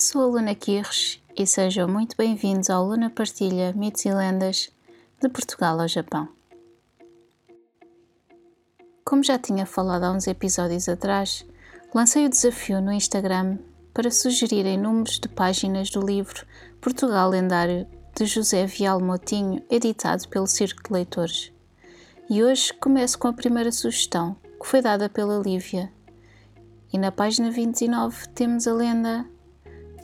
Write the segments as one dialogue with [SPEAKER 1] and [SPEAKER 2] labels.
[SPEAKER 1] Sou a Luna Kirsch e sejam muito bem-vindos ao Luna Partilha Mitos e Lendas de Portugal ao Japão. Como já tinha falado há uns episódios atrás, lancei o desafio no Instagram para sugerirem números de páginas do livro Portugal Lendário de José Vial Motinho, editado pelo Circo de Leitores. E hoje começo com a primeira sugestão, que foi dada pela Lívia. E na página 29 temos a lenda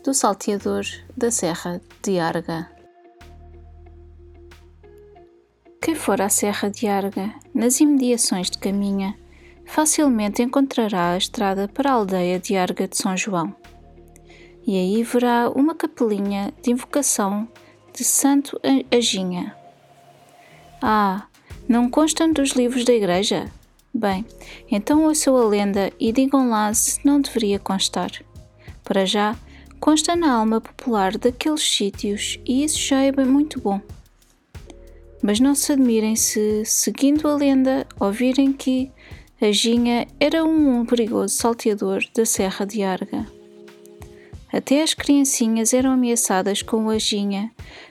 [SPEAKER 1] do salteador da Serra de Arga. Quem for à Serra de Arga, nas imediações de Caminha, facilmente encontrará a estrada para a aldeia de Arga de São João. E aí verá uma capelinha de invocação de Santo Aginha. Ah, não constam dos livros da igreja? Bem, então ouçam a lenda e digam lá se não deveria constar. Para já, consta na alma popular daqueles sítios e isso já é bem muito bom. Mas não se admirem se, seguindo a lenda, ouvirem que a Ginha era um perigoso salteador da Serra de Arga. Até as criancinhas eram ameaçadas com a Ginha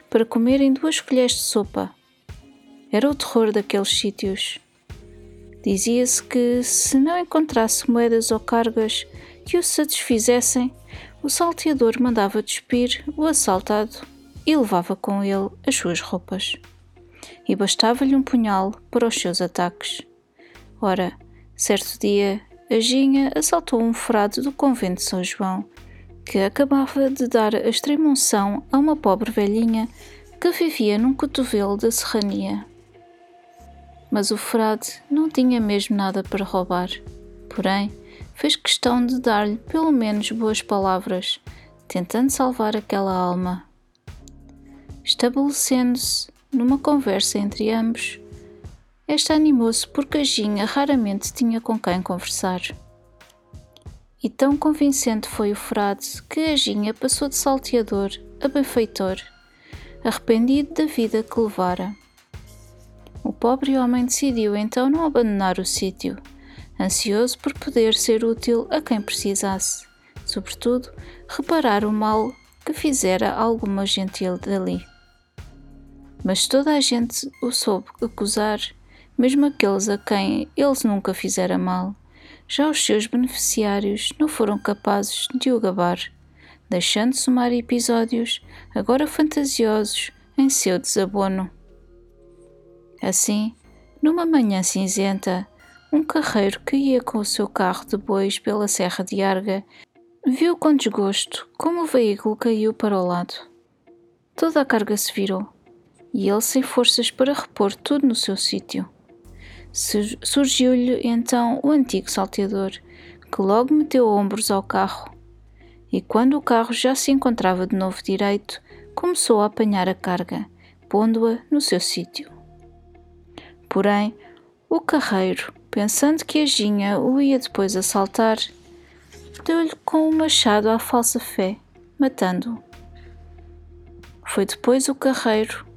[SPEAKER 1] para comerem duas colheres de sopa. Era o terror daqueles sítios. Dizia-se que, se não encontrasse moedas ou cargas que o satisfizessem, o salteador mandava despir o assaltado e levava com ele as suas roupas. E bastava-lhe um punhal para os seus ataques. Ora, certo dia, a Ginha assaltou um frade do convento de São João, que acabava de dar a extrema-unção a uma pobre velhinha que vivia num cotovelo da serrania. Mas o frade não tinha mesmo nada para roubar. Porém, fez questão de dar-lhe pelo menos boas palavras, tentando salvar aquela alma. Estabelecendo-se numa conversa entre ambos, esta animou-se porque a Ginha raramente tinha com quem conversar. E tão convincente foi o frade que a Ginha passou de salteador a benfeitor, arrependido da vida que levara. O pobre homem decidiu então não abandonar o sítio ansioso por poder ser útil a quem precisasse, sobretudo reparar o mal que fizera alguma gentil dali. Mas toda a gente o soube acusar, mesmo aqueles a quem eles nunca fizera mal. Já os seus beneficiários não foram capazes de o gabar, deixando somar episódios, agora fantasiosos, em seu desabono. Assim, numa manhã cinzenta, um carreiro que ia com o seu carro de bois pela Serra de Arga viu com desgosto como o veículo caiu para o lado. Toda a carga se virou e ele sem forças para repor tudo no seu sítio. Surgiu-lhe então o antigo salteador, que logo meteu ombros ao carro, e quando o carro já se encontrava de novo direito, começou a apanhar a carga, pondo-a no seu sítio. Porém, o carreiro pensando que a Ginha o ia depois assaltar, deu-lhe com o um machado à falsa fé, matando-o. Foi depois o carreiro,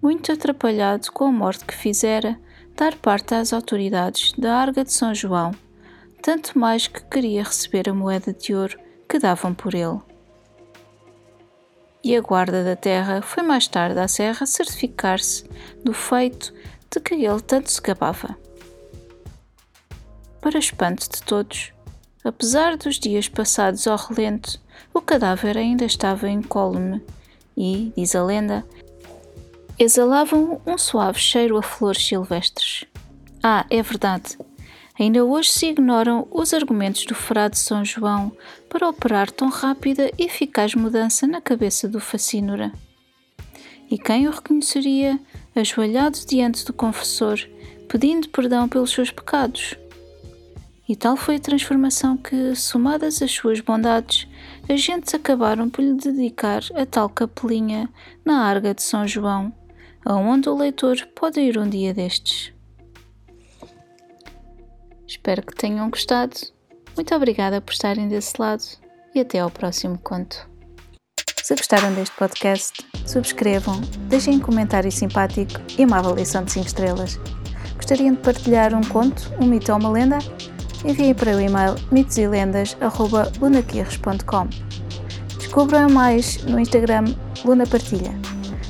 [SPEAKER 1] muito atrapalhado com a morte que fizera, dar parte às autoridades da Arga de São João, tanto mais que queria receber a moeda de ouro que davam por ele. E a guarda da terra foi mais tarde à serra certificar-se do feito de que ele tanto se gabava. Para espanto de todos, apesar dos dias passados ao relento, o cadáver ainda estava incólume e, diz a lenda, exalavam um suave cheiro a flores silvestres. Ah, é verdade. Ainda hoje se ignoram os argumentos do frade São João para operar tão rápida e eficaz mudança na cabeça do facínora. E quem o reconheceria ajoelhado diante do confessor, pedindo perdão pelos seus pecados? E tal foi a transformação que, somadas às suas bondades, as gentes acabaram por lhe dedicar a tal capelinha na Arga de São João, aonde o leitor pode ir um dia destes. Espero que tenham gostado. Muito obrigada por estarem desse lado e até ao próximo conto. Se gostaram deste podcast, subscrevam, deixem um comentário simpático e uma avaliação de 5 estrelas. Gostariam de partilhar um conto, um mito ou uma lenda? Enviem para o e-mail mitoselendas.lunaquirres.com Descubram mais no Instagram Luna Partilha.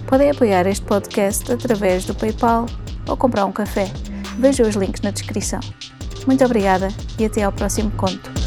[SPEAKER 1] Podem apoiar este podcast através do PayPal ou comprar um café. Vejam os links na descrição. Muito obrigada e até ao próximo conto.